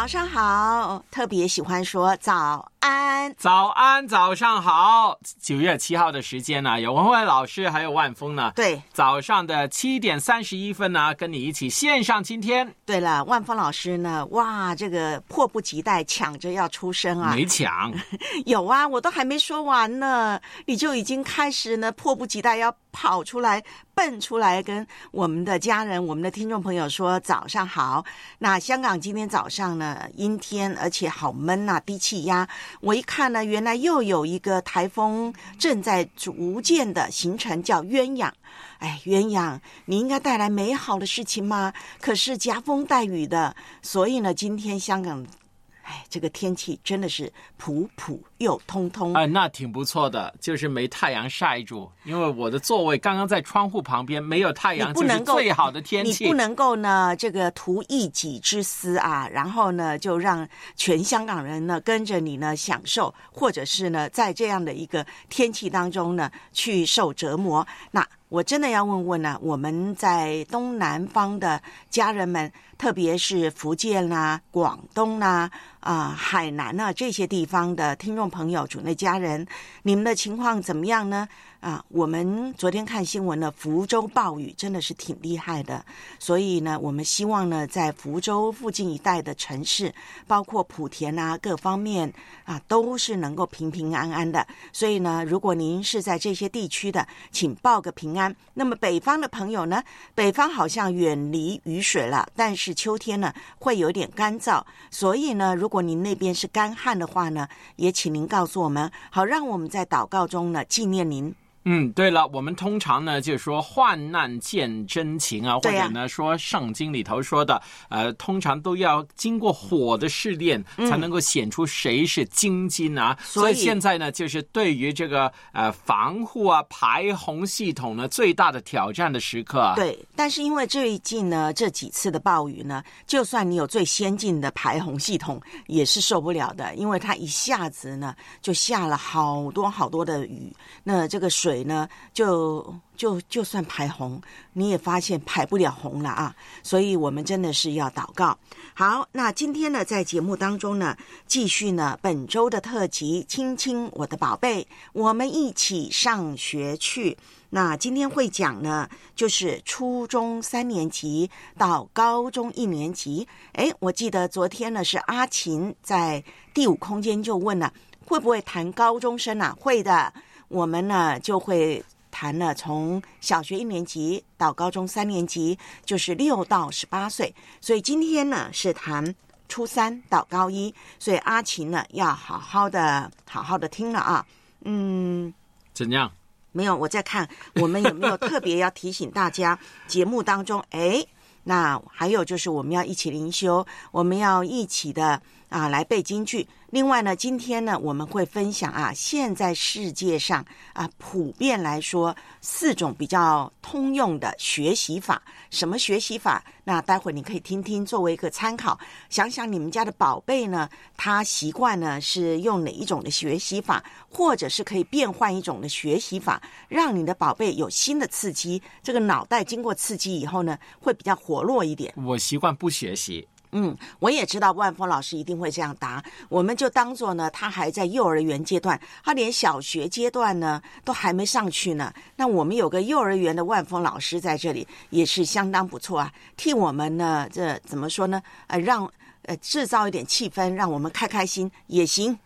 早上好，特别喜欢说早安。早安，早上好。九月七号的时间呢，有文慧老师还有万峰呢。对早上的七点三十一分呢，跟你一起线上今天对了，万峰老师呢？哇，这个迫不及待抢着要出声啊！没抢，有啊，我都还没说完呢，你就已经开始呢，迫不及待要跑出来、蹦出来，跟我们的家人、我们的听众朋友说早上好。那香港今天早上呢，阴天，而且好闷呐、低气压。我一看呢，原来又有一个台风正在逐渐的形成，叫鸳鸯。哎，鸳鸯，你应该带来美好的事情吗？可是夹风带雨的，所以呢，今天香港，哎，这个天气真的是普普又通通。哎，那挺不错的，就是没太阳晒住。因为我的座位刚刚在窗户旁边，没有太阳就是你不能够最好的天气。你不能够呢，这个图一己之私啊，然后呢，就让全香港人呢跟着你呢享受，或者是呢，在这样的一个天气当中呢去受折磨。那我真的要问问呢，我们在东南方的家人们，特别是福建啦、广东啦、啊、海南啊这些地方的听众朋友、主内家人，你们的情况怎么样呢？啊，我们昨天看新闻呢，福州暴雨真的是挺厉害的，所以呢，我们希望呢，在福州附近一带的城市，包括莆田啊各方面啊，都是能够平平安安的。所以呢，如果您是在这些地区的，请报个平安。那么北方的朋友呢，北方好像远离雨水了，但是秋天呢会有点干燥，所以呢，如果您那边是干旱的话呢，也请您告诉我们，好让我们在祷告中呢纪念您。嗯，对了，我们通常呢就说患难见真情啊，或者呢说圣经里头说的，呃，通常都要经过火的试炼，才能够显出谁是精金啊。嗯所以现在呢，就是对于这个呃防护啊排洪系统呢最大的挑战的时刻啊。对，但是因为最近呢这几次的暴雨呢，就算你有最先进的排洪系统，也是受不了的，因为它一下子呢就下了好多好多的雨，那这个水水呢就就就算排洪，你也发现排不了洪了啊，所以我们真的是要祷告。好，那今天呢，在节目当中呢，继续呢本周的特辑《亲亲我的宝贝》，我们一起上学去。那今天会讲呢，就是初中三年级到高中一年级。诶，我记得昨天呢是阿琴在第五空间就问了，会不会谈高中生啊？会的，我们呢就会谈了从小学一年级到高中三年级，就是六到十八岁。所以今天呢是谈初三到高一，所以阿琴呢要好好的好好的听了啊。嗯。怎样？没有，我在看我们有没有特别要提醒大家，节目当中，哎，那还有就是我们要一起灵修，我们要一起的啊来背京剧。另外呢，今天呢我们会分享啊，现在世界上啊普遍来说四种比较通用的学习法。什么学习法？那待会你可以听听，作为一个参考。想想你们家的宝贝呢，他习惯呢是用哪一种的学习法，或者是可以变换一种的学习法，让你的宝贝有新的刺激。这个脑袋经过刺激以后呢，会比较活络一点。我习惯不学习。嗯，我也知道万峰老师一定会这样答，我们就当做呢，他还在幼儿园阶段，他连小学阶段呢都还没上去呢。那我们有个幼儿园的万峰老师在这里，也是相当不错啊，替我们呢，这怎么说呢？呃，让呃制造一点气氛，让我们开开心也行。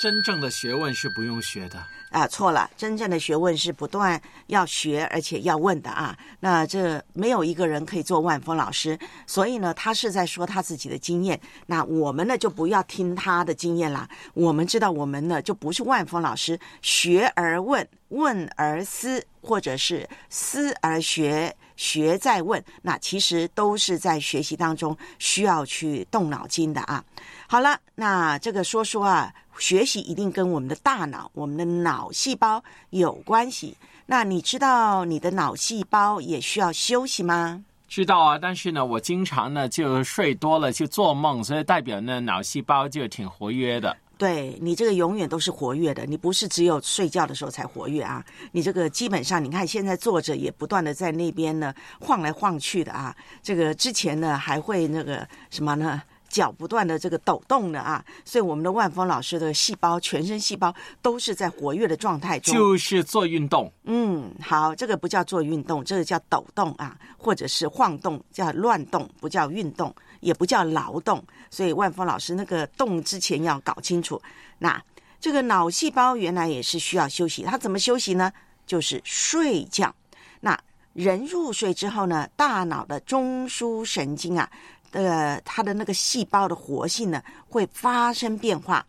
真正的学问是不用学的。啊，错了！真正的学问是不断要学，而且要问的啊。那这没有一个人可以做万峰老师，所以呢，他是在说他自己的经验。那我们呢，就不要听他的经验啦。我们知道，我们呢就不是万峰老师，学而问，问而思，或者是思而学，学再问。那其实都是在学习当中需要去动脑筋的啊。好了，那这个说说啊。学习一定跟我们的大脑、我们的脑细胞有关系。那你知道你的脑细胞也需要休息吗？知道啊，但是呢，我经常呢就睡多了就做梦，所以代表呢脑细胞就挺活跃的。对你这个永远都是活跃的，你不是只有睡觉的时候才活跃啊。你这个基本上，你看现在坐着也不断的在那边呢晃来晃去的啊。这个之前呢还会那个什么呢？脚不断的这个抖动的啊，所以我们的万峰老师的细胞，全身细胞都是在活跃的状态中，就是做运动。嗯，好，这个不叫做运动，这个叫抖动啊，或者是晃动，叫乱动，不叫运动，也不叫劳动。所以万峰老师那个动之前要搞清楚。那这个脑细胞原来也是需要休息，它怎么休息呢？就是睡觉。那人入睡之后呢，大脑的中枢神经啊。呃，它的那个细胞的活性呢，会发生变化，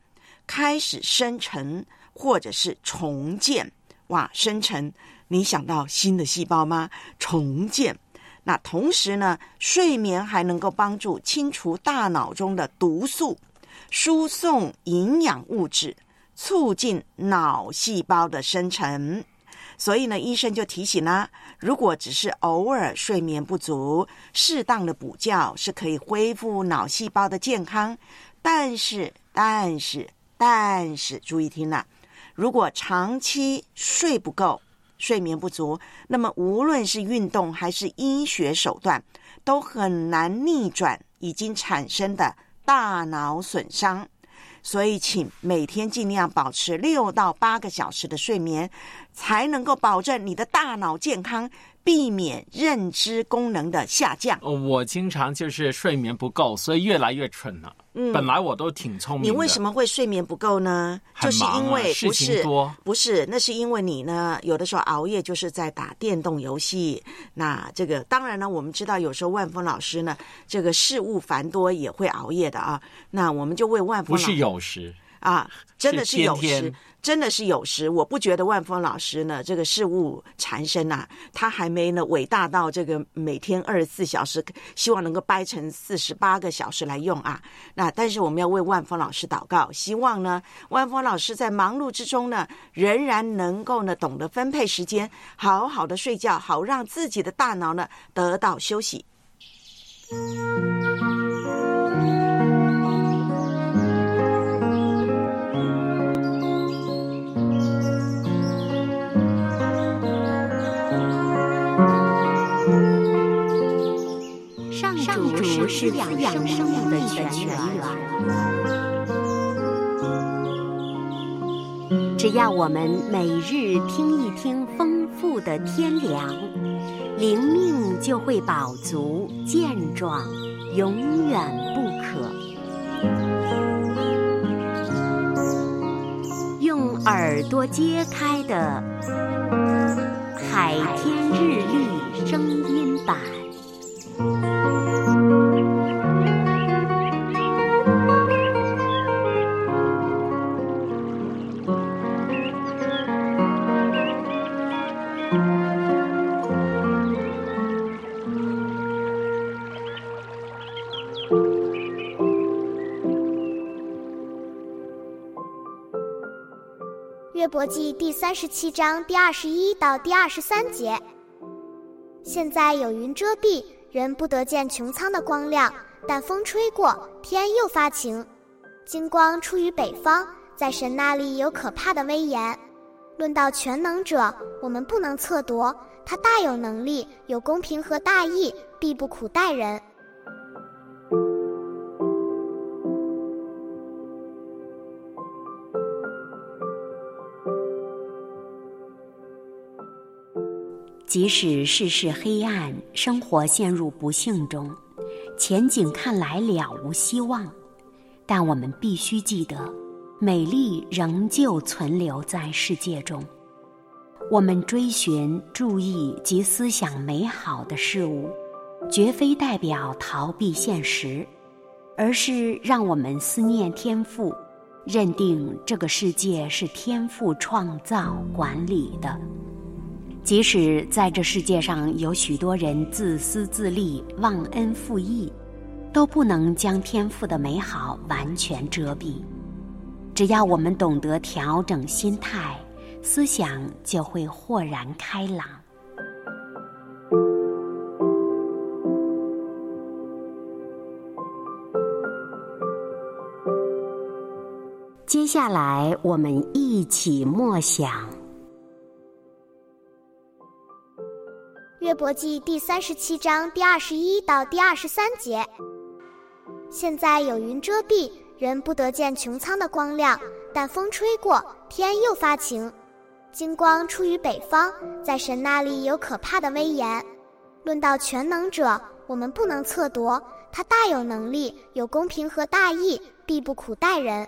开始生成或者是重建。哇，生成，你想到新的细胞吗？重建。那同时呢，睡眠还能够帮助清除大脑中的毒素，输送营养物质，促进脑细胞的生成。所以呢，医生就提醒啦，如果只是偶尔睡眠不足，适当的补觉是可以恢复脑细胞的健康。但是，但是，但是，注意听了，如果长期睡不够、睡眠不足，那么无论是运动还是医学手段，都很难逆转已经产生的大脑损伤。所以，请每天尽量保持六到八个小时的睡眠，才能够保证你的大脑健康。避免认知功能的下降。我经常就是睡眠不够，所以越来越蠢了。嗯，本来我都挺聪明。你为什么会睡眠不够呢？就是因为不是多，不是，那是因为你呢，有的时候熬夜就是在打电动游戏。那这个当然呢，我们知道有时候万峰老师呢，这个事务繁多也会熬夜的啊。那我们就为万峰不是有时。啊，真的是有时，真的是有时。我不觉得万峰老师呢，这个事物缠身啊，他还没呢伟大到这个每天二十四小时，希望能够掰成四十八个小时来用啊。那但是我们要为万峰老师祷告，希望呢，万峰老师在忙碌之中呢，仍然能够呢懂得分配时间，好好的睡觉，好让自己的大脑呢得到休息。不是滋养生命的泉源。只要我们每日听一听丰富的天粮，灵命就会饱足健壮，永远不渴。用耳朵揭开的《海天日历》声音版。国记第三十七章第二十一到第二十三节。现在有云遮蔽，人不得见穹苍的光亮。但风吹过，天又发晴。金光出于北方，在神那里有可怕的威严。论到全能者，我们不能测夺。他大有能力，有公平和大义，必不苦待人。即使世事黑暗，生活陷入不幸中，前景看来了无希望，但我们必须记得，美丽仍旧存留在世界中。我们追寻、注意及思想美好的事物，绝非代表逃避现实，而是让我们思念天赋，认定这个世界是天赋创造、管理的。即使在这世界上有许多人自私自利、忘恩负义，都不能将天赋的美好完全遮蔽。只要我们懂得调整心态，思想就会豁然开朗。接下来，我们一起默想。约伯记第三十七章第二十一到第二十三节。现在有云遮蔽，人不得见穹苍的光亮；但风吹过，天又发晴。金光出于北方，在神那里有可怕的威严。论到全能者，我们不能测夺，他大有能力，有公平和大义，必不苦待人。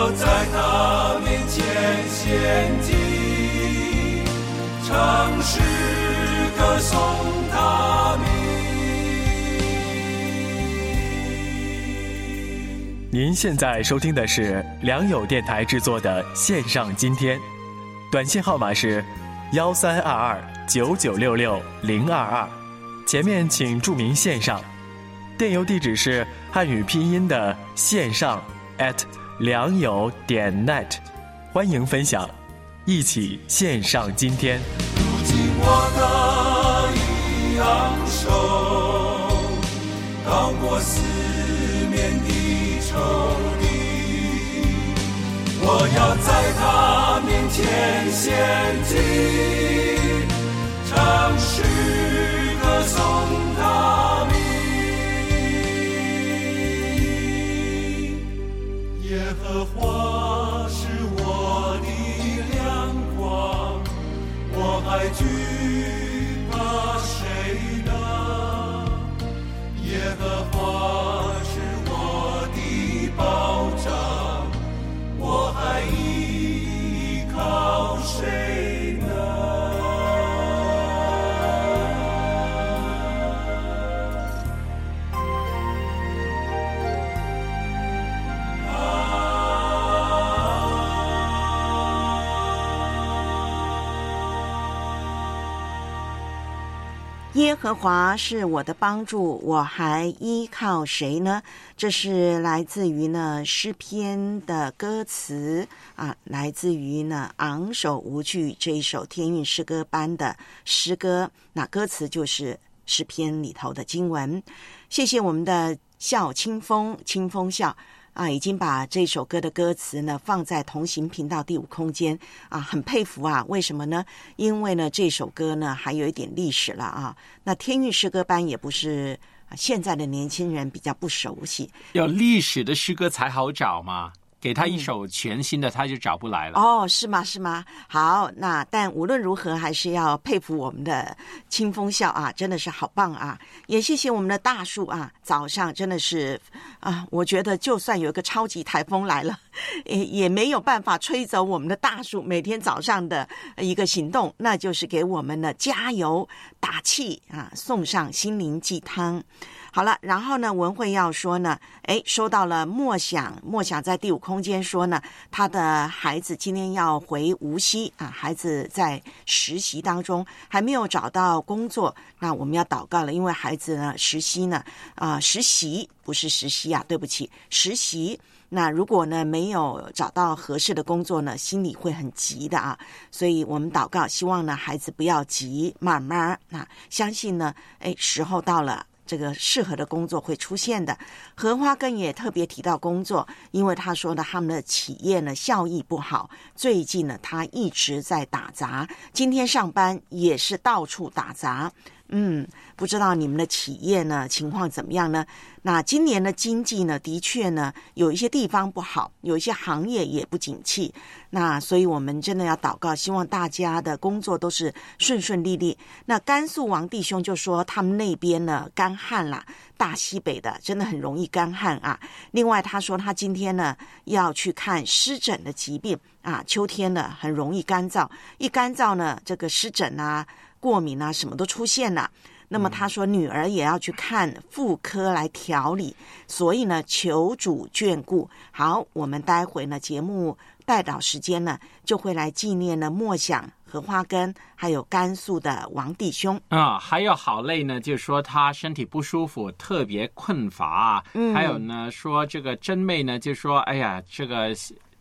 要在他面前献祭，唱诗歌颂他。您现在收听的是良友电台制作的线上今天，短信号码是幺三二二九九六六零二二，前面请注明线上，电邮地址是汉语拼音的线上 at 良友点 net，欢迎分享，一起线上今天。如今我的一昂首，高过四面的仇敌。我要在他面前献祭，唱诗歌颂他耶和华是我的亮光，我还惧怕谁呢？耶和华是我的保障，我还依靠谁耶和华是我的帮助，我还依靠谁呢？这是来自于呢诗篇的歌词啊，来自于呢昂首无惧这一首天韵诗歌班的诗歌。那歌词就是诗篇里头的经文。谢谢我们的笑清风，清风笑。啊，已经把这首歌的歌词呢放在同行频道第五空间啊，很佩服啊！为什么呢？因为呢这首歌呢还有一点历史了啊。那天韵诗歌班也不是现在的年轻人比较不熟悉要历史的诗歌才好找嘛。给他一首全新的，他就找不来了。哦，是吗？是吗？好，那但无论如何，还是要佩服我们的清风笑啊，真的是好棒啊！也谢谢我们的大树啊，早上真的是啊，我觉得就算有一个超级台风来了，也也没有办法吹走我们的大树每天早上的一个行动，那就是给我们的加油打气啊，送上心灵鸡汤。好了，然后呢，文慧要说呢，哎，收到了默想，默想在第五空间说呢，他的孩子今天要回无锡啊，孩子在实习当中还没有找到工作，那我们要祷告了，因为孩子呢实习呢啊实习不是实习啊，对不起，实习。那如果呢没有找到合适的工作呢，心里会很急的啊，所以我们祷告，希望呢孩子不要急，慢慢啊，相信呢，哎，时候到了。这个适合的工作会出现的。荷花根也特别提到工作，因为他说呢，他们的企业呢效益不好，最近呢他一直在打杂，今天上班也是到处打杂。嗯，不知道你们的企业呢情况怎么样呢？那今年的经济呢，的确呢有一些地方不好，有一些行业也不景气。那所以我们真的要祷告，希望大家的工作都是顺顺利利。那甘肃王弟兄就说，他们那边呢干旱啦，大西北的真的很容易干旱啊。另外他说，他今天呢要去看湿疹的疾病啊，秋天呢很容易干燥，一干燥呢这个湿疹啊。过敏啊，什么都出现了。那么他说，女儿也要去看妇科来调理，所以呢，求主眷顾。好，我们待会呢，节目带导时间呢，就会来纪念呢，默想荷花根，还有甘肃的王弟兄啊。还有好累呢，就说他身体不舒服，特别困乏。嗯，还有呢，说这个真妹呢，就说，哎呀，这个。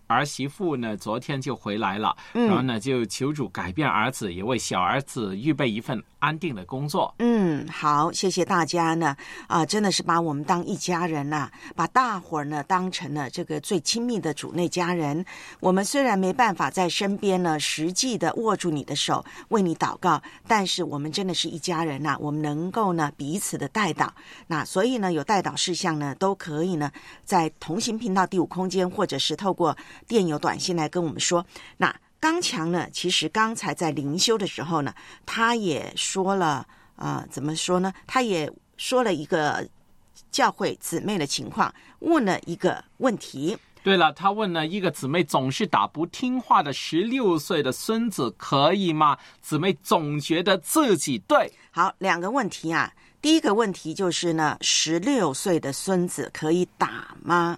儿媳妇呢，昨天就回来了，然后呢，就求主改变儿子，也为小儿子预备一份安定的工作。嗯，好，谢谢大家呢，啊，真的是把我们当一家人呐，把大伙儿呢当成了这个最亲密的主内家人。我们虽然没办法在身边呢，实际的握住你的手，为你祷告，但是我们真的是一家人呐，我们能够呢彼此的带导。那所以呢，有带导事项呢，都可以呢，在同行频道第五空间，或者是透过。电邮短信来跟我们说，那刚强呢？其实刚才在灵修的时候呢，他也说了，呃，怎么说呢？他也说了一个教会姊妹的情况，问了一个问题。对了，他问了一个姊妹总是打不听话的十六岁的孙子可以吗？姊妹总觉得自己对。好，两个问题啊。第一个问题就是呢，十六岁的孙子可以打吗？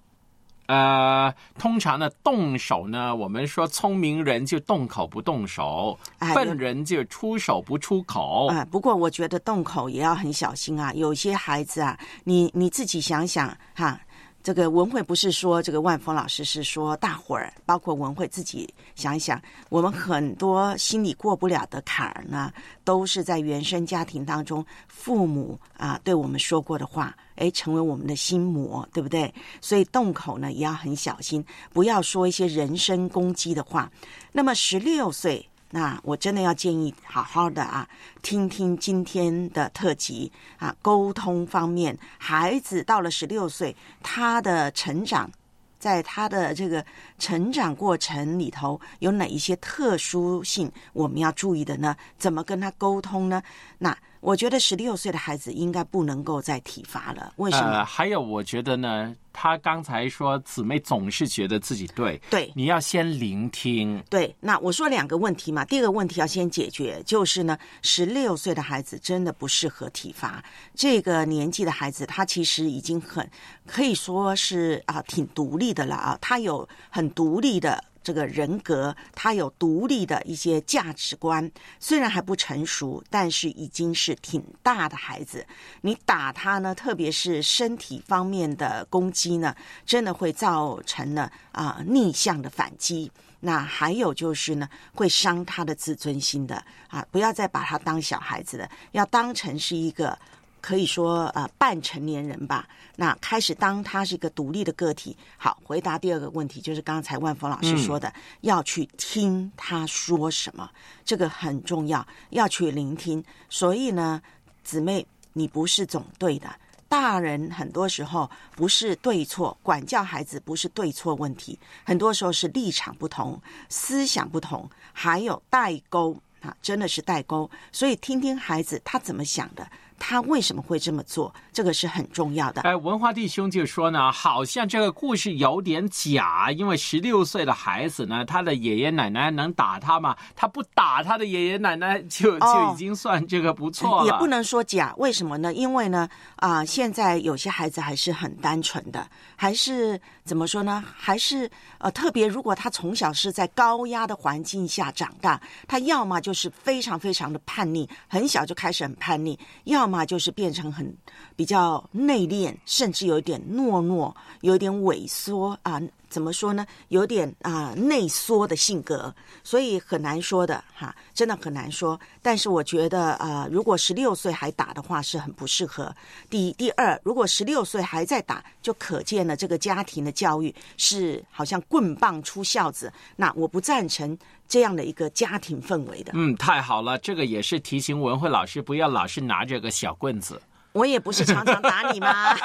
呃，通常呢，动手呢，我们说聪明人就动口不动手，笨人就出手不出口。啊，不过我觉得动口也要很小心啊。有些孩子啊，你你自己想想哈。这个文慧不是说这个万峰老师是说大伙儿，包括文慧自己想一想，我们很多心里过不了的坎儿呢，都是在原生家庭当中父母啊对我们说过的话，哎，成为我们的心魔，对不对？所以动口呢也要很小心，不要说一些人身攻击的话。那么十六岁。那我真的要建议好好的啊，听听今天的特辑啊，沟通方面，孩子到了十六岁，他的成长，在他的这个成长过程里头，有哪一些特殊性我们要注意的呢？怎么跟他沟通呢？那。我觉得十六岁的孩子应该不能够再体罚了。为什么？还有，我觉得呢，他刚才说姊妹总是觉得自己对，对，你要先聆听。对，那我说两个问题嘛。第一个问题要先解决，就是呢，十六岁的孩子真的不适合体罚。这个年纪的孩子，他其实已经很可以说是啊，挺独立的了啊，他有很独立的。这个人格，他有独立的一些价值观，虽然还不成熟，但是已经是挺大的孩子。你打他呢，特别是身体方面的攻击呢，真的会造成呢啊、逆向的反击。那还有就是呢，会伤他的自尊心的啊！不要再把他当小孩子了，要当成是一个可以说呃半成年人吧。那开始当他是一个独立的个体。好，回答第二个问题，就是刚才万峰老师说的，要去听他说什么，这个很重要，要去聆听。所以呢，姊妹，你不是总对的。大人很多时候不是对错，管教孩子不是对错问题，很多时候是立场不同、思想不同，还有代沟啊，真的是代沟。所以听听孩子他怎么想的，他为什么会这么做，这个是很重要的。哎，文化弟兄就说呢，好像这个故事有点假，因为十六岁的孩子呢，他的爷爷奶奶能打他吗？他不打他的爷爷奶奶就，就哦已经算这个不错了。也不能说假，为什么呢？因为呢，啊、现在有些孩子还是很单纯的，还是怎么说呢？还是呃，特别如果他从小是在高压的环境下长大，他要么就是非常非常的叛逆，很小就开始很叛逆，要么就是变成很比较内敛，甚至有一点懦弱，有一点萎缩啊。怎么说呢？有点啊、内缩的性格，所以很难说的哈，真的很难说。但是我觉得啊、如果十六岁还打的话，是很不适合。第一，第二，如果十六岁还在打，就可见了这个家庭的教育是好像棍棒出孝子。那我不赞成这样的一个家庭氛围的。嗯，太好了，这个也是提醒文慧老师不要老是拿着个小棍子。我也不是常常打你吗？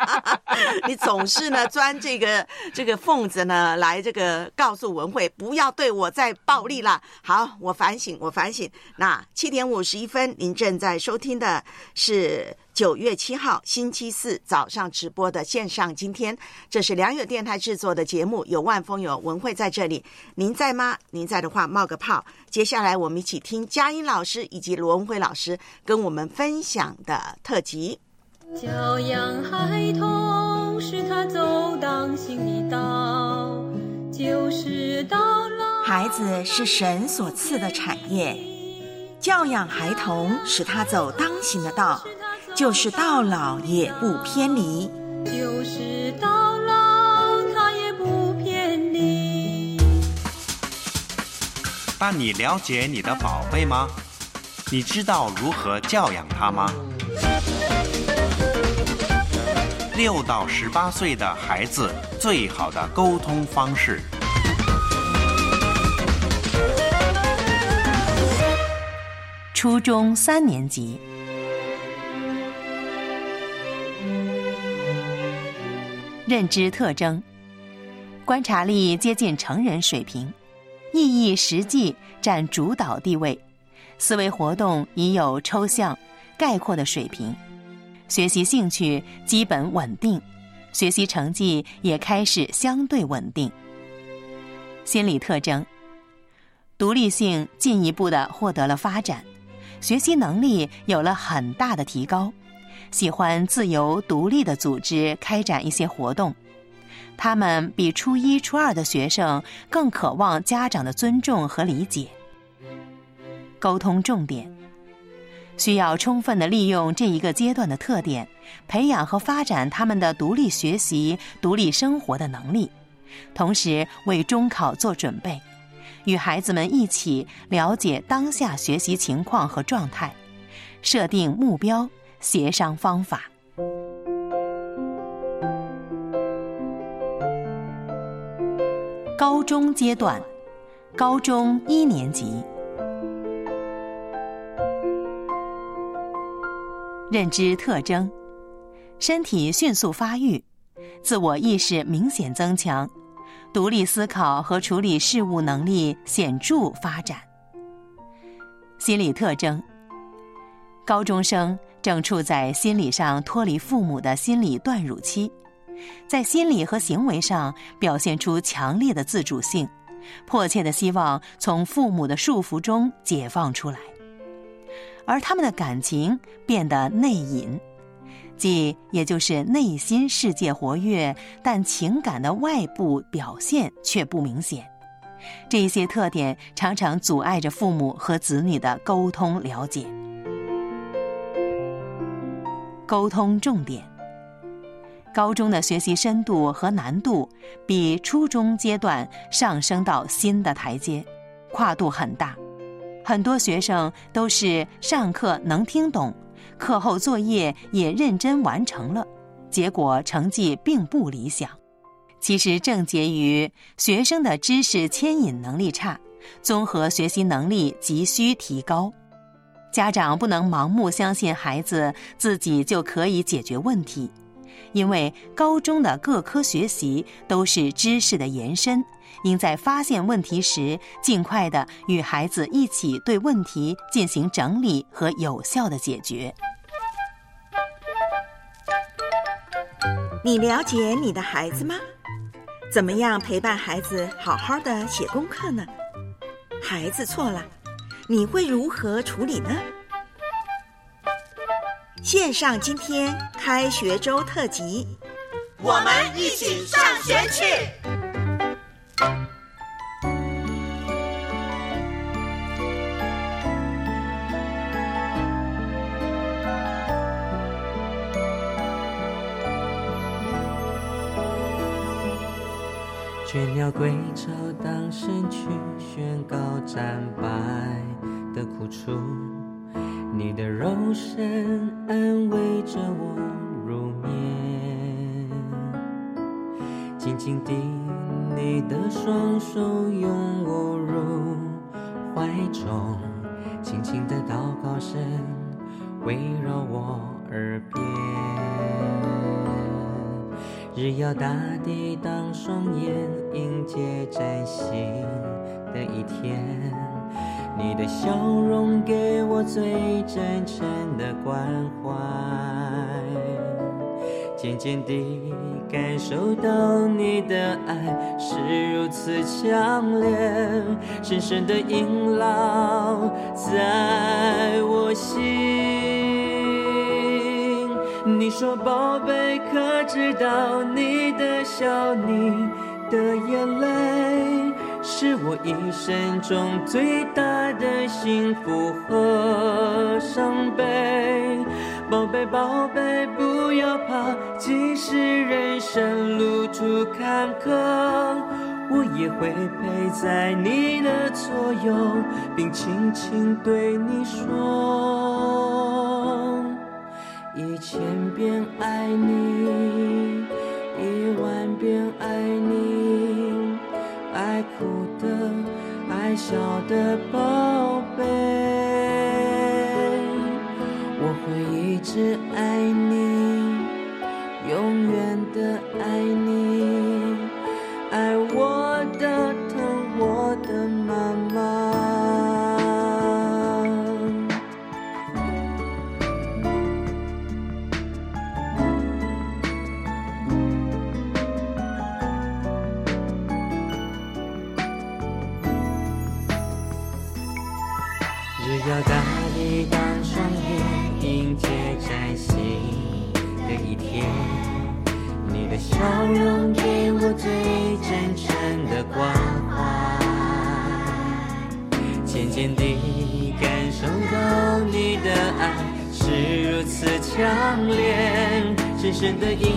你总是呢钻这个这个缝子呢，来这个告诉文慧不要对我再暴力了。好，我反省，我反省。那七点五十一分，您正在收听的是九月七号星期四早上直播的线上。今天这是良友电台制作的节目，有万峰有文慧在这里，您在吗？您在的话冒个泡。接下来我们一起听佳音老师以及罗文慧老师跟我们分享的特辑。教养孩童，使他走当行的道，就是到老。孩子是神所赐的产业，教养孩童，使他走当行的道，就是到老也不偏离。就是到老，他也不偏离。但你了解你的宝贝吗？你知道如何教养他吗？六到十八岁的孩子最好的沟通方式。初中三年级，认知特征：观察力接近成人水平，意义实际占主导地位，思维活动已有抽象、概括的水平，学习兴趣基本稳定，学习成绩也开始相对稳定。心理特征：独立性进一步的获得了发展。学习能力有了很大的提高，喜欢自由独立的组织开展一些活动。他们比初一、初二的学生更渴望家长的尊重和理解。沟通重点需要充分的利用这一个阶段的特点，培养和发展他们的独立学习、独立生活的能力，同时为中考做准备。与孩子们一起了解当下学习情况和状态，设定目标，协商方法。高中阶段，高中一年级，认知特征：身体迅速发育，自我意识明显增强。独立思考和处理事务能力显著发展。心理特征：高中生正处在心理上脱离父母的心理断乳期，在心理和行为上表现出强烈的自主性，迫切的希望从父母的束缚中解放出来，而他们的感情变得内隐。即也就是内心世界活跃，但情感的外部表现却不明显。这些特点常常阻碍着父母和子女的沟通了解。沟通重点：高中的学习深度和难度比初中阶段上升到新的台阶，跨度很大。很多学生都是上课能听懂，课后作业也认真完成了，结果成绩并不理想。其实症结于学生的知识牵引能力差，综合学习能力急需提高。家长不能盲目相信孩子自己就可以解决问题，因为高中的各科学习都是知识的延伸。应在发现问题时，尽快的与孩子一起对问题进行整理和有效的解决。你了解你的孩子吗？怎么样陪伴孩子好好的写功课呢？孩子错了，你会如何处理呢？线上今天开学周特辑，我们一起上学去。倦鸟归巢，当身躯宣告战败的苦楚。你的柔声安慰着我入眠，紧紧地，你的双手拥我入怀中，轻轻的祷告声围绕我耳边。日耀大地，当双眼迎接崭新的一天。你的笑容给我最真诚的关怀，渐渐地感受到你的爱是如此强烈，深深的萦绕在我心。你说宝贝，可知道你的笑，你的眼泪，是我一生中最大的幸福和伤悲。宝贝，宝贝，不要怕，即使人生路途坎坷，我也会陪在你的左右，并轻轻对你说。一千遍爱你，一万遍爱你，爱哭的，爱笑的宝贝，深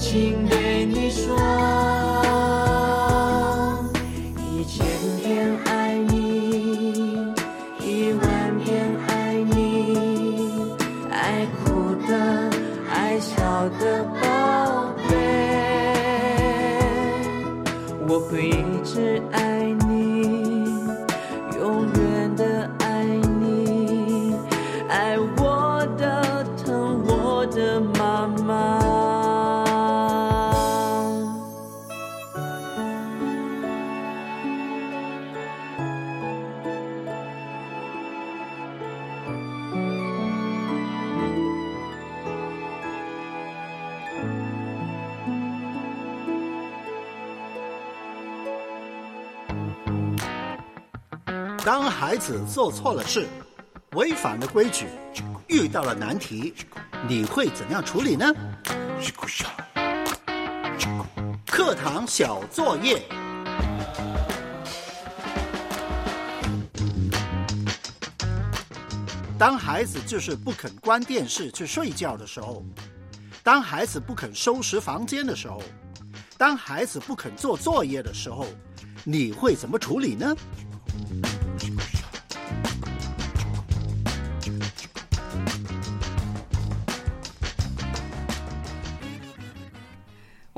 情人子做错了事，违反了规矩，遇到了难题，你会怎样处理呢？课堂小作业。当孩子就是不肯关电视去睡觉的时候，当孩子不肯收拾房间的时候，当孩子不肯做作业的时候，你会怎么处理呢？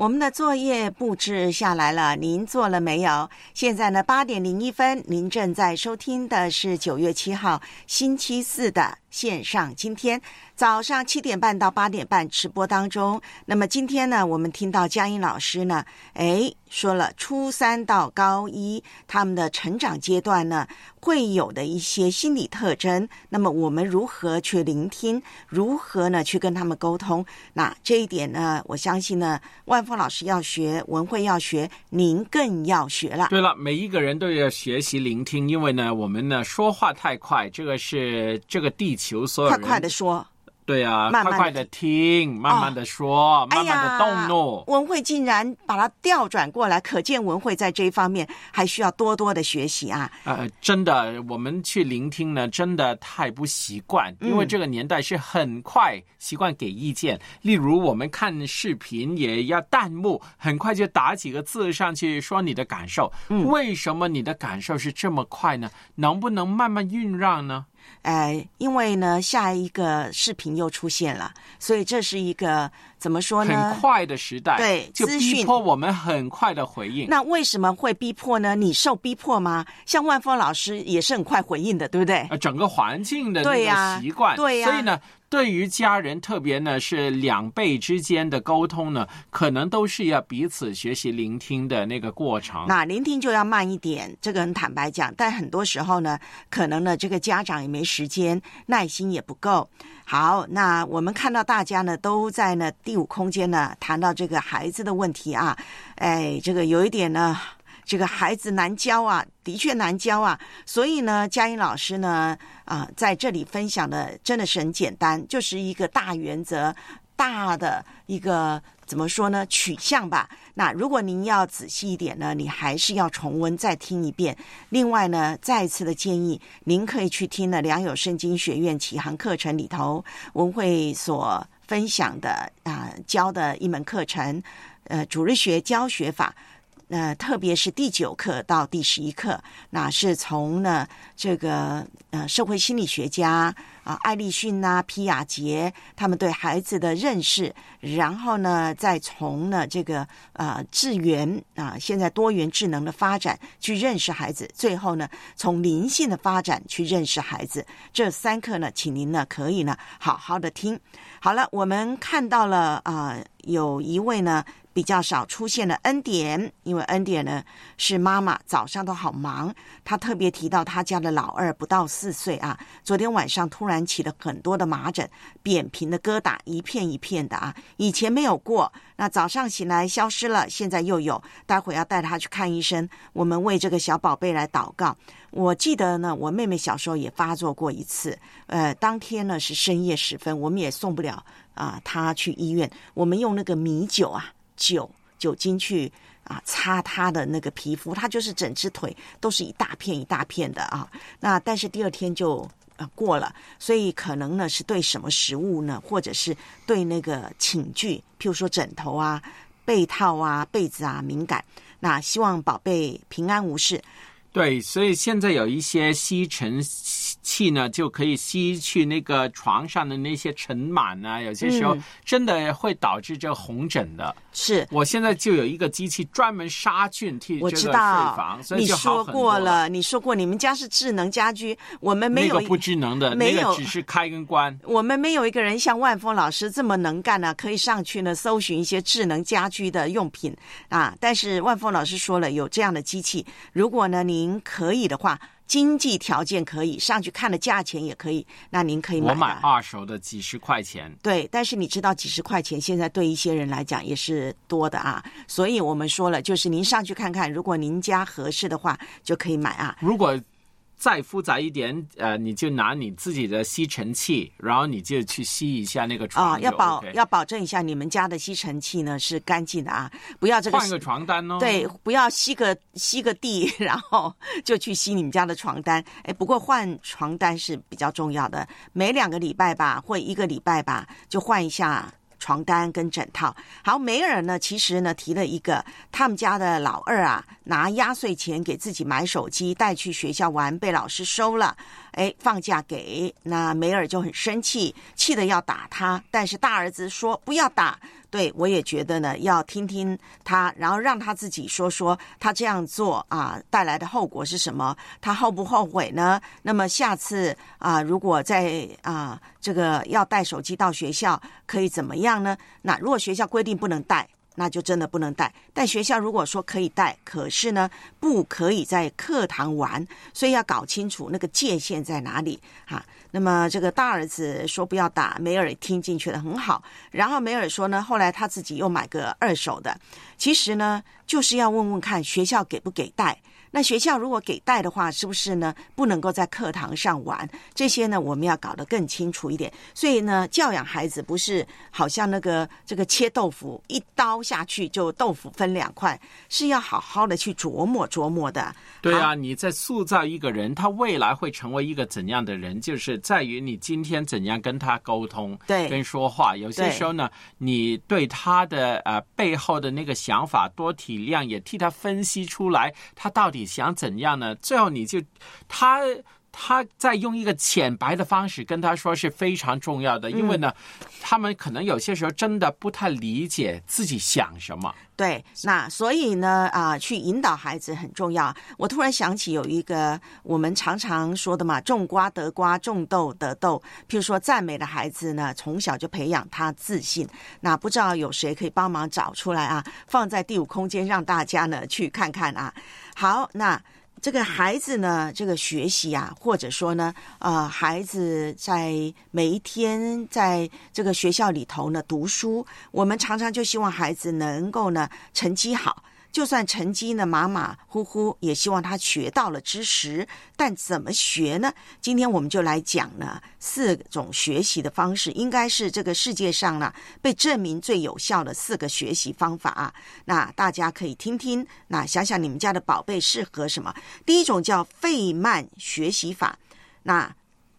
我们的作业布置下来了，您做了没有？现在呢，八点零一分，您正在收听的是九月七号星期四的线上今天早上七点半到八点半直播当中。那么今天呢，我们听到佳音老师呢，哎，说了初三到高一他们的成长阶段呢会有的一些心理特征。那么我们如何去聆听？如何呢去跟他们沟通？那这一点呢，我相信呢，万峰老师要学，文慧要学，您更要学了。对了，每一个人都要学习聆听，因为呢，我们呢说话太快，这个是这个地球所有人快快的说。对啊，慢慢快快的听，慢慢的说，慢慢的动怒。哎文慧竟然把它调转过来，可见文慧在这一方面还需要多多的学习啊！呃，真的，我们去聆听呢，真的太不习惯，因为嗯这个年代是很快习惯给意见。例如，我们看视频也要弹幕，很快就打几个字上去说你的感受。嗯为什么你的感受是这么快呢？能不能慢慢酝酿呢？哎，因为呢，下一个视频又出现了，所以这是一个怎么说呢？很快的时代，对就逼迫我们很快的回应。那为什么会逼迫呢？你受逼迫吗？像万峰老师也是很快回应的，对不对？呃，整个环境的那对呀个习惯，对呀所以呢，对于家人，特别呢是两辈之间的沟通呢，可能都是要彼此学习聆听的那个过程。那聆听就要慢一点，这个很坦白讲，但很多时候呢，可能呢，这个家长也没时间，耐心也不够。好，那我们看到大家呢都在呢第五空间呢谈到这个孩子的问题啊，哎，这个有一点呢。这个孩子难教啊，的确难教啊，所以呢，佳音老师呢，啊、在这里分享的真的是很简单，就是一个大原则，大的一个怎么说呢取向吧。那如果您要仔细一点呢，你还是要重温再听一遍。另外呢，再一次的建议，您可以去听了良友圣经学院启航课程里头文慧所分享的啊、教的一门课程，呃，主日学教学法。呃，特别是第九课到第十一课，那是从呢这个呃社会心理学家啊、艾利逊呐、皮亚杰他们对孩子的认识，然后呢再从呢这个呃智源啊、现在多元智能的发展去认识孩子，最后呢从灵性的发展去认识孩子。这三课呢，请您呢可以呢好好的听。好了，我们看到了啊、有一位呢。比较少出现的恩典，因为恩典呢是妈妈早上都好忙，她特别提到她家的老二不到四岁啊，昨天晚上突然。起了很多的麻疹，扁平的疙瘩，一片一片的啊，以前没有过。那早上醒来消失了，现在又有，待会要带他去看医生。我们为这个小宝贝来祷告。我记得呢，我妹妹小时候也发作过一次，呃，当天呢是深夜时分，我们也送不了啊他去医院，我们用那个米酒啊酒酒精去啊擦他的那个皮肤，他就是整只腿都是一大片一大片的啊。那但是第二天就。呃，过了，所以可能呢是对什么食物呢，或者是对那个寝具，譬如说枕头啊、被套啊、被子啊敏感。那希望宝贝平安无事。对，所以现在有一些吸尘器呢，就可以吸去那个床上的那些尘螨呢。有些时候真的会导致这红疹的。是我现在就有一个机器专门杀菌替我知道，你说过了，你说过你们家是智能家居，我们没有那个不智能的，没有只是开跟关。我们没有一个人像万峰老师这么能干呢，可以上去呢搜寻一些智能家居的用品啊。但是万峰老师说了，有这样的机器，如果呢您可以的话。经济条件可以上去看的价钱也可以，那您可以买。我买二手的几十块钱。对，但是你知道几十块钱现在对一些人来讲也是多的啊，所以我们说了，就是您上去看看，如果您家合适的话，就可以买啊。如果再复杂一点，呃，你就拿你自己的吸尘器，然后你就去吸一下那个床。啊，要保要保证一下你们家的吸尘器呢是干净的啊，不要这个换个床单哦。对，不要吸个吸个地，然后就去吸你们家的床单。哎，不过换床单是比较重要的，每两个礼拜吧，或一个礼拜吧，就换一下。床单跟枕套，好，梅尔呢？其实呢，提了一个他们家的老二啊，拿压岁钱给自己买手机，带去学校玩，被老师收了。哎，放假给那梅尔就很生气，气得要打他。但是大儿子说不要打。对我也觉得呢，要听听他，然后让他自己说说他这样做啊带来的后果是什么，他后不后悔呢？那么下次啊，如果在啊这个要带手机到学校，可以怎么样呢？那如果学校规定不能带。那就真的不能带，但学校如果说可以带，可是呢，不可以在课堂玩，所以要搞清楚那个界限在哪里哈。那么这个大儿子说不要打，梅尔听进去了，很好。然后梅尔说呢，后来他自己又买个二手的，其实呢，就是要问问看学校给不给带。那学校如果给带的话，是不是呢？不能够在课堂上玩这些呢？我们要搞得更清楚一点。所以呢，教养孩子不是好像那个这个切豆腐，一刀下去就豆腐分两块，是要好好的去琢磨琢磨的。对啊，你在塑造一个人，他未来会成为一个怎样的人，就是在于你今天怎样跟他沟通，对，跟说话。有些时候呢，你对他的呃背后的那个想法多体谅，也替他分析出来，他到底。想怎样呢？最后你就他他在用一个浅白的方式跟他说是非常重要的，因为呢，他们可能有些时候真的不太理解自己想什么。对，那所以呢啊，去引导孩子很重要。我突然想起有一个我们常常说的嘛，种瓜得瓜，种豆得豆。譬如说，赞美的孩子呢，从小就培养他自信。那不知道有谁可以帮忙找出来啊？放在第五空间，让大家呢去看看啊。好，那这个孩子呢，这个学习啊，或者说呢，呃，孩子在每一天在这个学校里头呢读书，我们常常就希望孩子能够呢成绩好。就算成绩呢马马虎虎，也希望他学到了知识。但怎么学呢？今天我们就来讲呢四种学习的方式，应该是这个世界上呢被证明最有效的四个学习方法啊。那大家可以听听，那想想你们家的宝贝适合什么？第一种叫费曼学习法，那。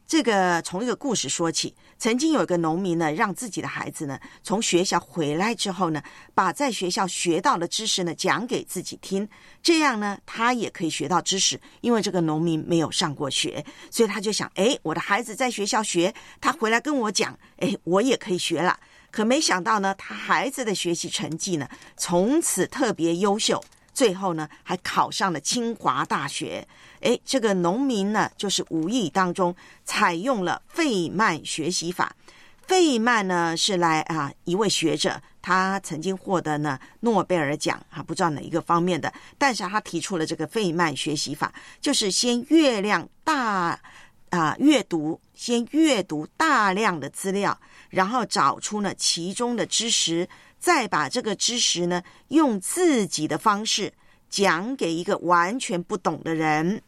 这个从一个故事说起，曾经有一个农民呢，让自己的孩子呢从学校回来之后呢，把在学校学到的知识呢讲给自己听，这样呢他也可以学到知识。因为这个农民没有上过学，所以他就想：哎，我的孩子在学校学，他回来跟我讲，哎，我也可以学了。可没想到呢，他孩子的学习成绩呢从此特别优秀。最后呢，还考上了清华大学。哎，这个农民呢，就是无意当中采用了费曼学习法。费曼呢，是来啊一位学者，他曾经获得呢诺贝尔奖啊，不知道哪一个方面的。但是他提出了这个费曼学习法，就是先月亮大。啊阅读，先阅读大量的资料，然后找出呢其中的知识，再把这个知识呢用自己的方式讲给一个完全不懂的人。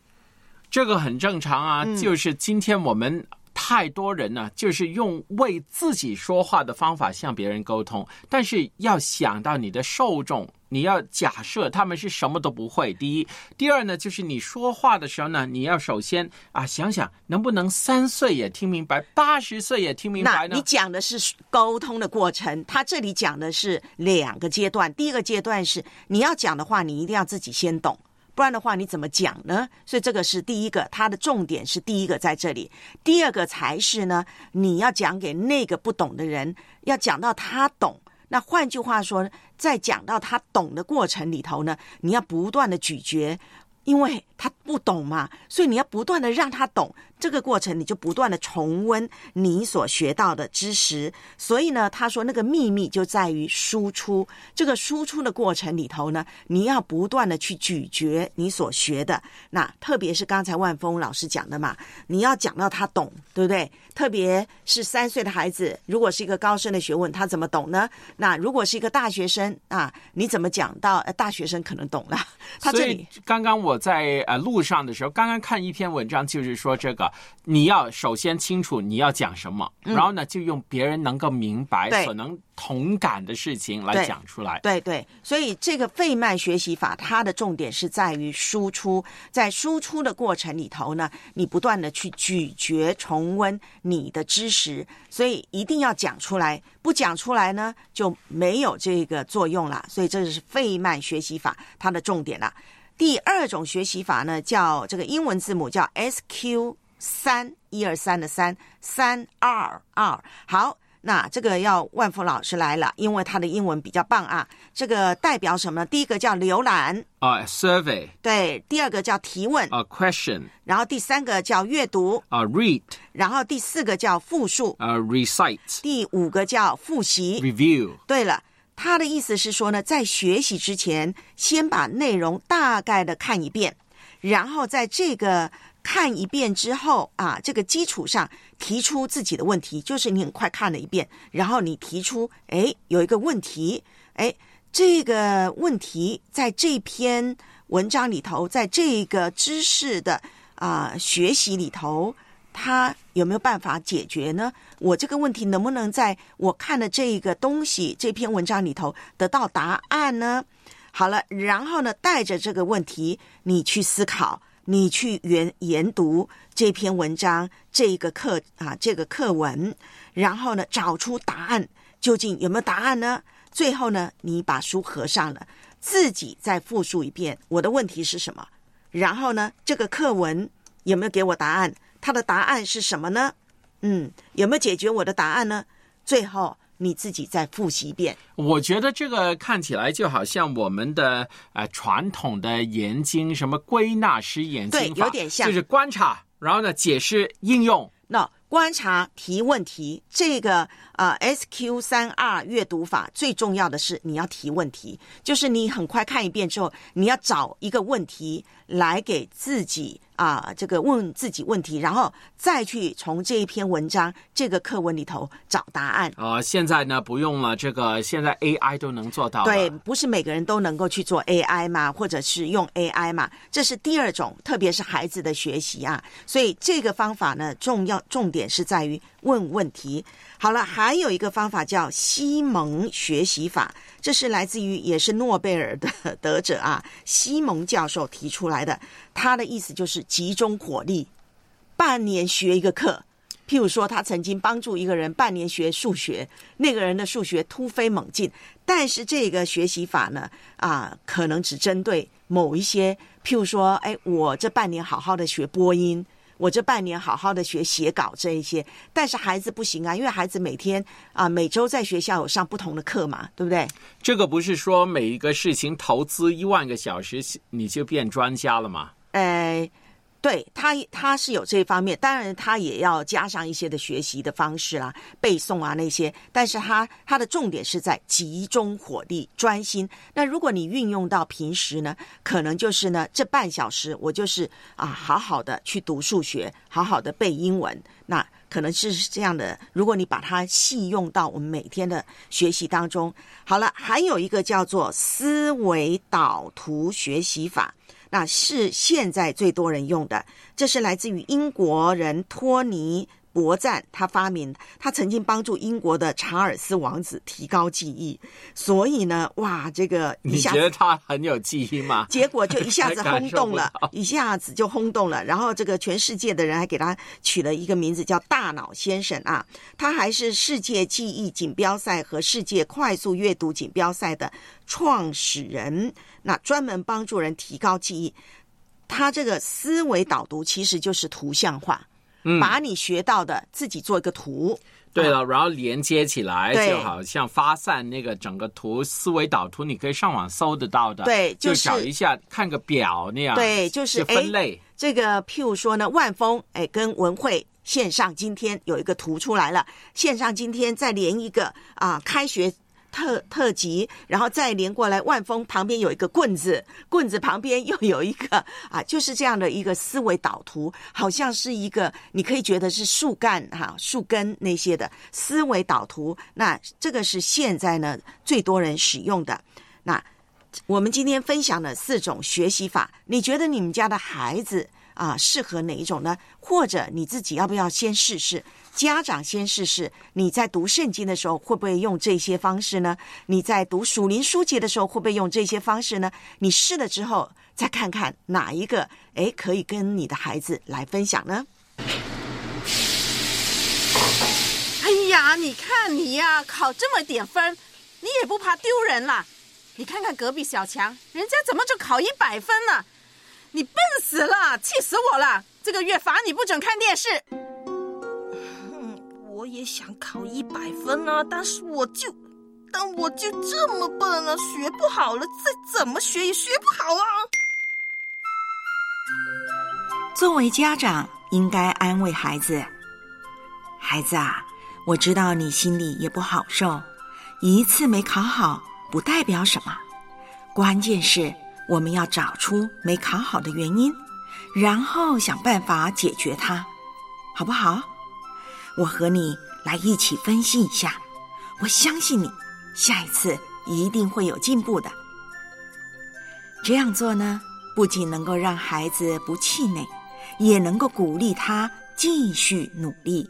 这个很正常啊，嗯就是今天我们太多人呢，就是用为自己说话的方法向别人沟通，但是要想到你的受众，你要假设他们是什么都不会。第一，第二呢，就是你说话的时候呢，你要首先啊想想能不能三岁也听明白，八十岁也听明白呢你？讲的是沟通的过程，他这里讲的是两个阶段。第一个阶段是你要讲的话，你一定要自己先懂，不然的话你怎么讲呢？所以这个是第一个，它的重点是第一个在这里。第二个才是呢，你要讲给那个不懂的人，要讲到他懂。那换句话说，在讲到他懂的过程里头呢，你要不断的咀嚼，因为他不懂嘛，所以你要不断的让他懂。这个过程你就不断的重温你所学到的知识。所以呢，他说那个秘密就在于输出。这个输出的过程里头呢，你要不断的去咀嚼你所学的。那特别是刚才万峰老师讲的嘛，你要讲到他懂，对不对？特别是三岁的孩子，如果是一个高深的学问，他怎么懂呢？那如果是一个大学生啊，你怎么讲到？呃，大学生可能懂了。他这里刚刚我在呃路上的时候，刚刚看一篇文章，就是说这个你要首先清楚你要讲什么，嗯然后呢就用别人能够明白、对所能同感的事情来讲出来。对对，所以这个费曼学习法，它的重点是在于输出，在输出的过程里头呢，你不断的去咀嚼、重温你的知识，所以一定要讲出来，不讲出来呢就没有这个作用了。所以这是费曼学习法它的重点了。第二种学习法呢，叫这个英文字母叫 SQ 三一二三的三三二二。好，那这个要万福老师来了，因为他的英文比较棒啊。这个代表什么呢？第一个叫浏览，啊、s u r v e y 对；第二个叫提问，啊、q u e s t i o n 然后第三个叫阅读，啊、r e a d 然后第四个叫复述，啊、r e c i t e 第五个叫复习。review。对了，他的意思是说呢，在学习之前，先把内容大概的看一遍，然后在这个看一遍之后啊，这个基础上提出自己的问题，就是你很快看了一遍，然后你提出，哎，有一个问题，哎，这个问题在这篇文章里头，在这个知识的啊、学习里头。他有没有办法解决呢？我这个问题能不能在我看的这个东西这篇文章里头得到答案呢？好了，然后呢，带着这个问题，你去思考，你去研研读这篇文章、这个课啊，这个课文，然后呢，找出答案，究竟有没有答案呢？最后呢，你把书合上了，自己再复述一遍我的问题是什么，然后呢，这个课文有没有给我答案？它的答案是什么呢？嗯，有没有解决我的答案呢？最后你自己再复习一遍。我觉得这个看起来就好像我们的呃传统的研经，什么归纳式研经对有点像就是观察，然后呢解释应用。那观察提问题，这个呃 SQ 三 R 阅读法最重要的是你要提问题，就是你很快看一遍之后，你要找一个问题来给自己啊、这个问自己问题，然后再去从这一篇文章、这个课文里头找答案。啊、现在呢不用了，这个现在 AI 都能做到。对，不是每个人都能够去做 AI 嘛，或者是用 AI 嘛，这是第二种，特别是孩子的学习啊。所以这个方法呢，重要重点是在于问问题。好了，还有一个方法叫西蒙学习法，这是来自于也是诺贝尔的得者啊，西蒙教授提出来的。他的意思就是集中火力，半年学一个课。譬如说，他曾经帮助一个人半年学数学，那个人的数学突飞猛进，但是这个学习法呢，啊，可能只针对某一些，譬如说，哎，我这半年好好的学播音，我这半年好好的学写稿这一些，但是孩子不行啊，因为孩子每天啊每周在学校有上不同的课嘛，对不对？这个不是说每一个事情投资一万个小时你就变专家了吗？呃，对他，他是有这方面，当然他也要加上一些的学习的方式啦，背诵啊那些。但是他他的重点是在集中火力、专心。那如果你运用到平时呢，可能就是呢，这半小时我就是啊，好好的去读数学，好好的背英文。那可能是这样的。如果你把它细用到我们每天的学习当中，好了，还有一个叫做思维导图学习法。那是现在最多人用的，这是来自于英国人托尼·博赞他发明，他曾经帮助英国的查尔斯王子提高记忆，所以呢，哇，这个你觉得他很有记忆吗？结果就一下子 轰动了，一下子就轰动了，然后这个全世界的人还给他取了一个名字叫“大脑先生”啊，他还是世界记忆锦标赛和世界快速阅读锦标赛的创始人。那专门帮助人提高记忆，他这个思维导读其实就是图像化，嗯，把你学到的自己做一个图，对了，然后连接起来，就好像发散那个整个图思维导图，你可以上网搜得到的，对，就找一下看个表那样，对，就是分类。这个譬如说呢，万丰哎跟文汇线上今天有一个图出来了，线上今天再连一个啊开学。特特级，然后再连过来，万峰旁边有一个棍子，棍子旁边又有一个 啊，就是这样的一个思维导图，好像是一个你可以觉得是树干哈、树根那些的思维导图。那这个是现在呢最多人使用的。那我们今天分享的四种学习法，你觉得你们家的孩子啊适合哪一种呢？或者你自己要不要先试试？家长先试试，你在读圣经的时候会不会用这些方式呢？你在读属灵书籍的时候会不会用这些方式呢？你试了之后，再看看哪一个哎可以跟你的孩子来分享呢？哎呀，你看你呀，考这么点分，你也不怕丢人啦？你看看隔壁小强，人家怎么就考一百分呢？你笨死了，气死我了！这个月罚你不准看电视。我也想考一百分啊，但是我就，但我就这么笨啊，学不好了，再怎么学也学不好啊。作为家长，应该安慰孩子：“孩子啊，我知道你心里也不好受，一次没考好不代表什么，关键是我们要找出没考好的原因，然后想办法解决它，好不好？”我和你来一起分析一下，我相信你下一次一定会有进步的。这样做呢，不仅能够让孩子不气馁，也能够鼓励他继续努力。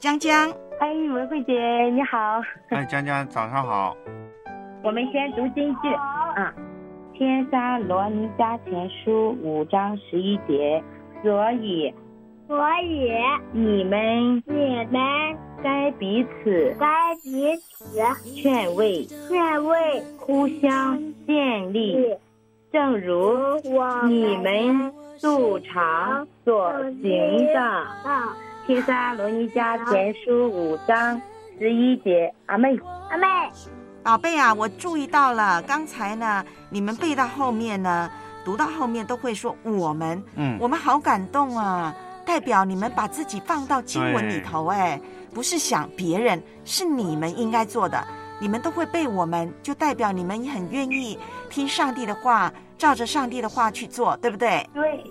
江江，哎，文慧姐你好。哎，江江早上好。我们先读京剧啊。天山罗尼迦前书五章十一节，所以，所以你们你们该彼此该彼此劝慰劝慰，互相建立，正如你们素常所行的。天沙罗尼迦前书五章十一节，阿妹，阿妹。宝贝啊，我注意到了，刚才呢，你们背到后面呢，读到后面都会说我们，嗯，我们好感动啊，代表你们把自己放到经文里头，哎，不是想别人，是你们应该做的，你们都会背我们，就代表你们很愿意听上帝的话，照着上帝的话去做，对不对？对。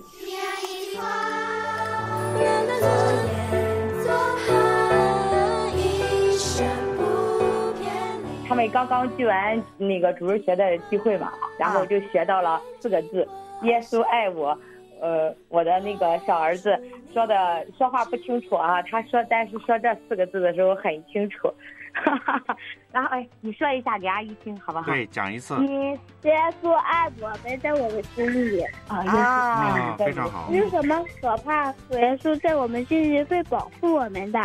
他们刚刚聚完那个主日学的聚会嘛，然后就学到了四个字：“耶稣爱我。”呃，我的那个小儿子说的说话不清楚啊，他说但是说这四个字的时候很清楚。然后哎，你说一下给阿姨听好不好？对，讲一次。你耶稣爱我们，在我们心里啊，非常好。有什么可怕？耶稣在我们心里会保护我们的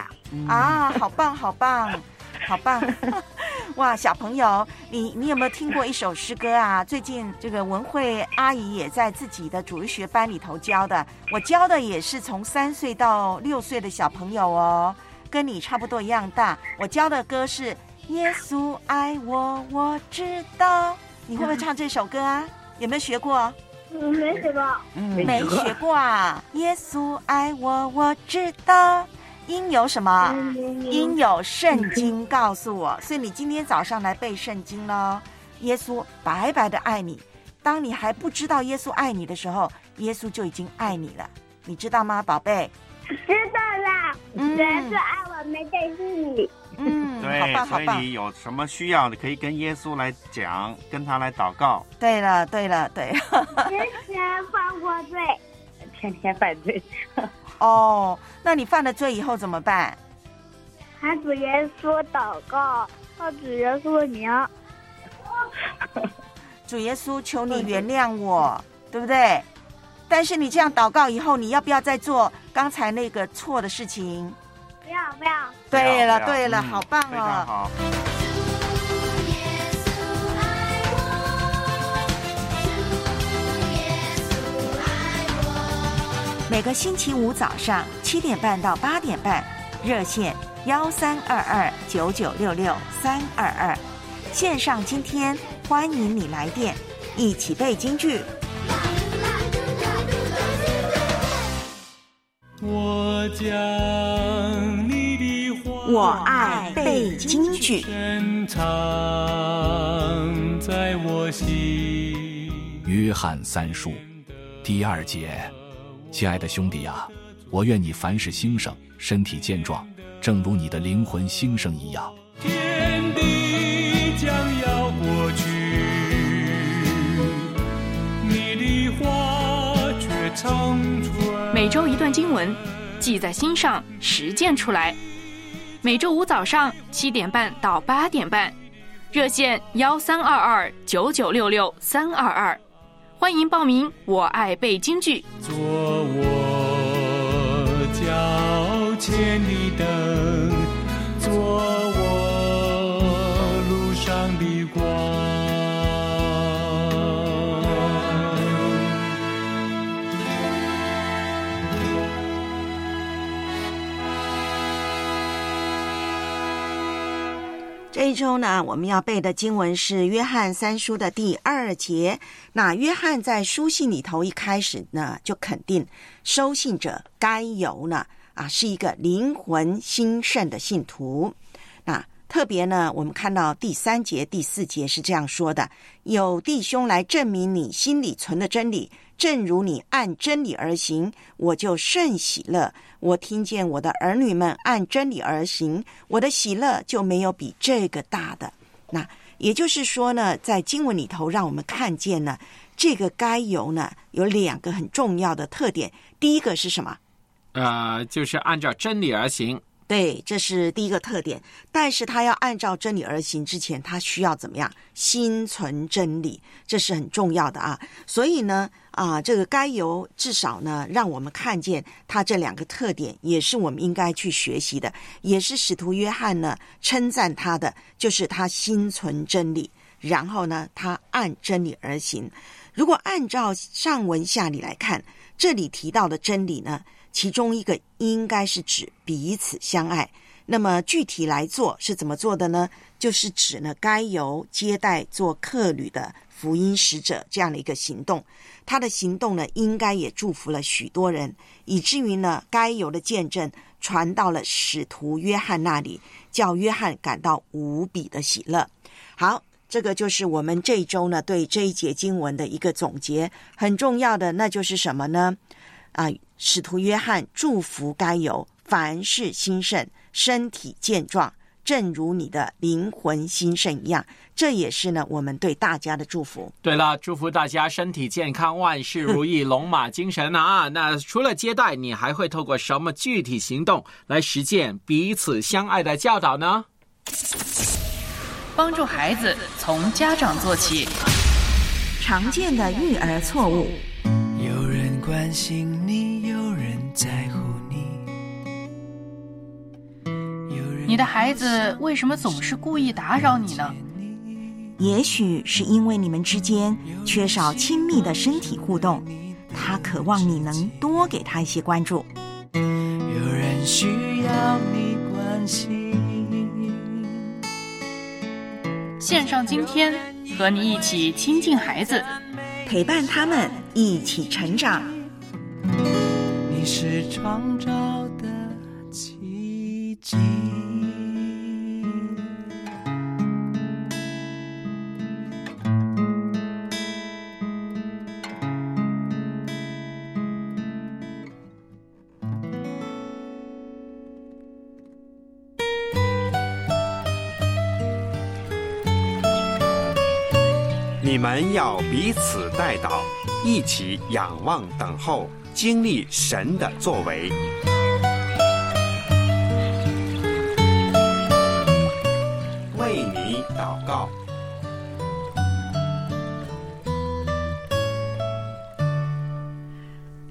啊，好棒，好棒。好棒！哇，小朋友，你你有没有听过一首诗歌啊？最近这个文慧阿姨也在自己的主日学班里头教的，我教的也是从三岁到六岁的小朋友哦，跟你差不多一样大。我教的歌是《耶稣爱我，我知道》，你会不会唱这首歌啊？有没有学过？嗯，没学过。没学过啊。耶稣爱我，我知道。应有什么？应有圣经告诉我。所以你今天早上来背圣经了。耶稣白白的爱你。当你还不知道耶稣爱你的时候，耶稣就已经爱你了。你知道吗，宝贝？知道啦。耶稣爱我，没在是你。嗯，对，好棒，好棒。所以你有什么需要，你可以跟耶稣来讲，跟他来祷告。对了，对了，对。天天犯过罪，天天犯罪。哦，那你犯了罪以后怎么办？喊主耶稣祷告，靠主耶稣的名。主耶稣，求你原谅我，对不对？但是你这样祷告以后，你要不要再做刚才那个错的事情？不要，不要。对了，对了，好棒哦！好。每个星期五早上七点半到八点半，热线幺三二二九九六六三二二，线上今天欢迎你来电，一起背京剧。我将你的话，我爱背京剧。深藏在我心。约翰三书第二节。亲爱的兄弟呀，我愿你凡事兴盛，身体健壮，正如你的灵魂兴盛一样。天地将要过去，你的话却长存。每周一段经文，记在心上，实践出来。每周五早上七点半到八点半，热线幺三二二九九六六三二二。欢迎报名！我爱背京剧。做我脚前的灯，这周呢，我们要背的经文是《约翰三书》的第二节。那约翰在书信里头一开始呢，就肯定收信者该由呢啊是一个灵魂兴盛的信徒。那特别呢，我们看到第三节、第四节是这样说的：有弟兄来证明你心里存的真理。正如你按真理而行，我就甚喜乐。我听见我的儿女们按真理而行，我的喜乐就没有比这个大的。那也就是说呢，在经文里头，让我们看见呢，这个该由呢有两个很重要的特点。第一个是什么？呃，就是按照真理而行。对，这是第一个特点。但是他要按照真理而行之前，他需要怎么样？心存真理，这是很重要的啊。所以呢，啊，这个该由至少呢，让我们看见他这两个特点，也是我们应该去学习的，也是使徒约翰呢称赞他的，就是他心存真理，然后呢，他按真理而行。如果按照上文下理来看，这里提到的真理呢？其中一个应该是指彼此相爱，那么具体来做是怎么做的呢？就是指呢该由接待做客旅的福音使者这样的一个行动，他的行动呢应该也祝福了许多人，以至于呢该由的见证传到了使徒约翰那里，叫约翰感到无比的喜乐。好，这个就是我们这一周呢对这一节经文的一个总结，很重要的那就是什么呢？啊。使徒约翰祝福该有凡事兴盛，身体健壮，正如你的灵魂兴盛一样。这也是呢，我们对大家的祝福。对了，祝福大家身体健康，万事如意，龙马精神啊！那除了接待，你还会透过什么具体行动来实践彼此相爱的教导呢？帮助孩子从家长做起。常见的育儿错误。关心你。有人在乎你。你的孩子为什么总是故意打扰你呢？也许是因为你们之间缺少亲密的身体互动，他渴望你能多给他一些关注。有人需要你关心。线上今天和你一起亲近孩子，陪伴他们一起成长。是创造的奇迹。你们要彼此带祷，一起仰望等候，经历神的作为。为你祷告。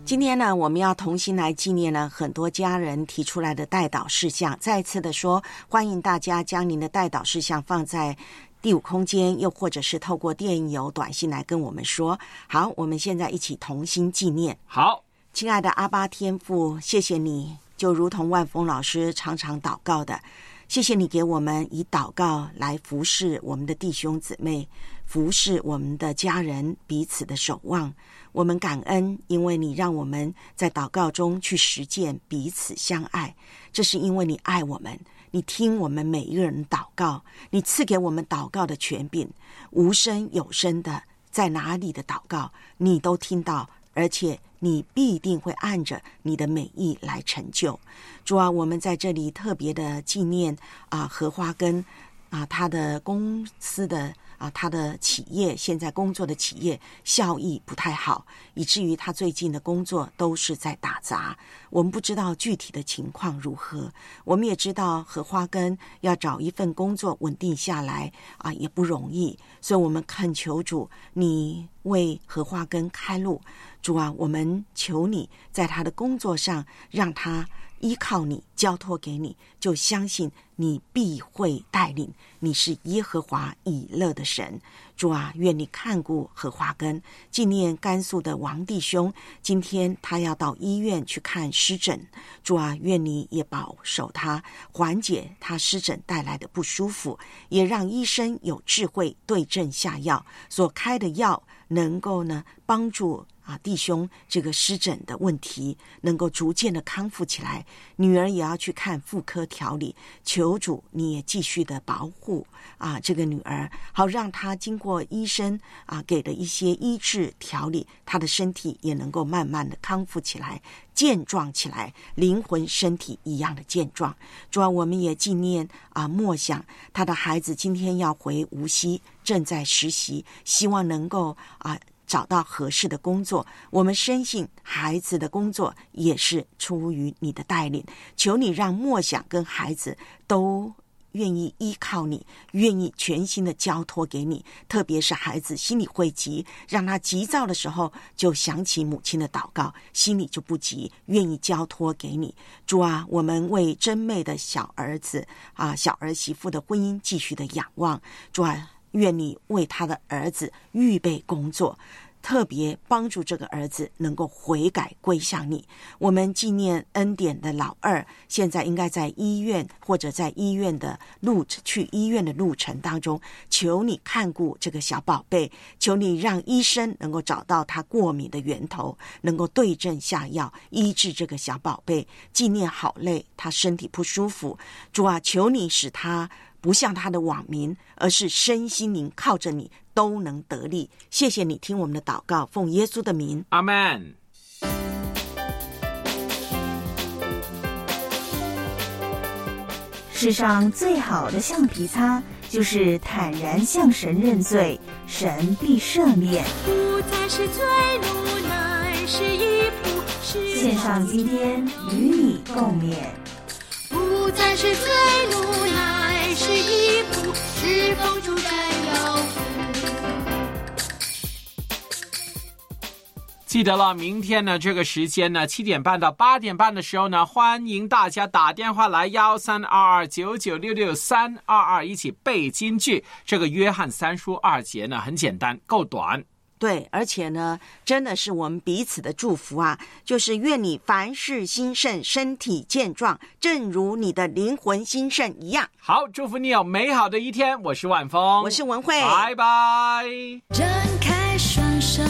今天呢，我们要同心来纪念呢很多家人提出来的代祷事项。再次的说，欢迎大家将您的代祷事项放在第五空间，又或者是透过电邮、短信来跟我们说。好，我们现在一起同心纪念。好，亲爱的阿巴天父，谢谢你，就如同万峰老师常常祷告的，谢谢你给我们以祷告来服侍我们的弟兄姊妹，服侍我们的家人，彼此的守望。我们感恩，因为你让我们在祷告中去实践彼此相爱。这是因为你爱我们，你听我们每一个人祷告，你赐给我们祷告的权柄，无声有声的，在哪里的祷告你都听到，而且你必定会按着你的美意来成就。主啊，我们在这里特别的纪念啊，荷花根啊，他的公司的。啊，他的企业现在工作的企业效益不太好，以至于他最近的工作都是在打杂。我们不知道具体的情况如何，我们也知道荷花根要找一份工作稳定下来啊，也不容易。所以，我们恳求主，你为荷花根开路。主啊，我们求你在他的工作上让他。依靠你，交托给你，就相信你必会带领。你是耶和华以勒的神，主啊，愿你看顾荷花根，纪念甘肃的王弟兄。今天他要到医院去看湿疹，主啊，愿你也保守他，缓解他湿疹带来的不舒服，也让医生有智慧对症下药，所开的药能够呢帮助。啊，弟兄，这个湿疹的问题能够逐渐的康复起来。女儿也要去看妇科调理，求主你也继续的保护啊，这个女儿，好让她经过医生啊给的一些医治调理，她的身体也能够慢慢的康复起来，健壮起来，灵魂身体一样的健壮。主要我们也纪念啊，默想他的孩子今天要回无锡，正在实习，希望能够啊。找到合适的工作，我们深信孩子的工作也是出于你的带领。求你让默想跟孩子都愿意依靠你，愿意全心的交托给你。特别是孩子心里会急，让他急躁的时候就想起母亲的祷告，心里就不急，愿意交托给你。主啊，我们为真妹的小儿子啊小儿媳妇的婚姻继续的仰望。主啊，愿你为他的儿子预备工作。特别帮助这个儿子能够悔改归向你。我们纪念恩典的老二，现在应该在医院或者在医院的路去医院的路程当中，求你看顾这个小宝贝，求你让医生能够找到他过敏的源头，能够对症下药医治这个小宝贝。纪念好累，他身体不舒服，主啊，求你使他。不像他的网民，而是身心灵靠着你都能得力。谢谢你听我们的祷告，奉耶稣的名，阿门。世上最好的橡皮擦，就是坦然向神认罪，神必赦免。不再是罪怒，乃是一步。献上今天与你共勉。不再是罪怒，乃。是一步，是否主在要记得了，明天呢这个时间呢七点半到八点半的时候呢，欢迎大家打电话来幺三二二九九六六三二二一起背京剧。这个约翰三书二节呢很简单，够短。对，而且呢，真的是我们彼此的祝福啊！就是愿你凡事兴盛，身体健壮，正如你的灵魂兴盛一样。好，祝福你有美好的一天。我是万峰，我是文慧，拜拜。张开双手，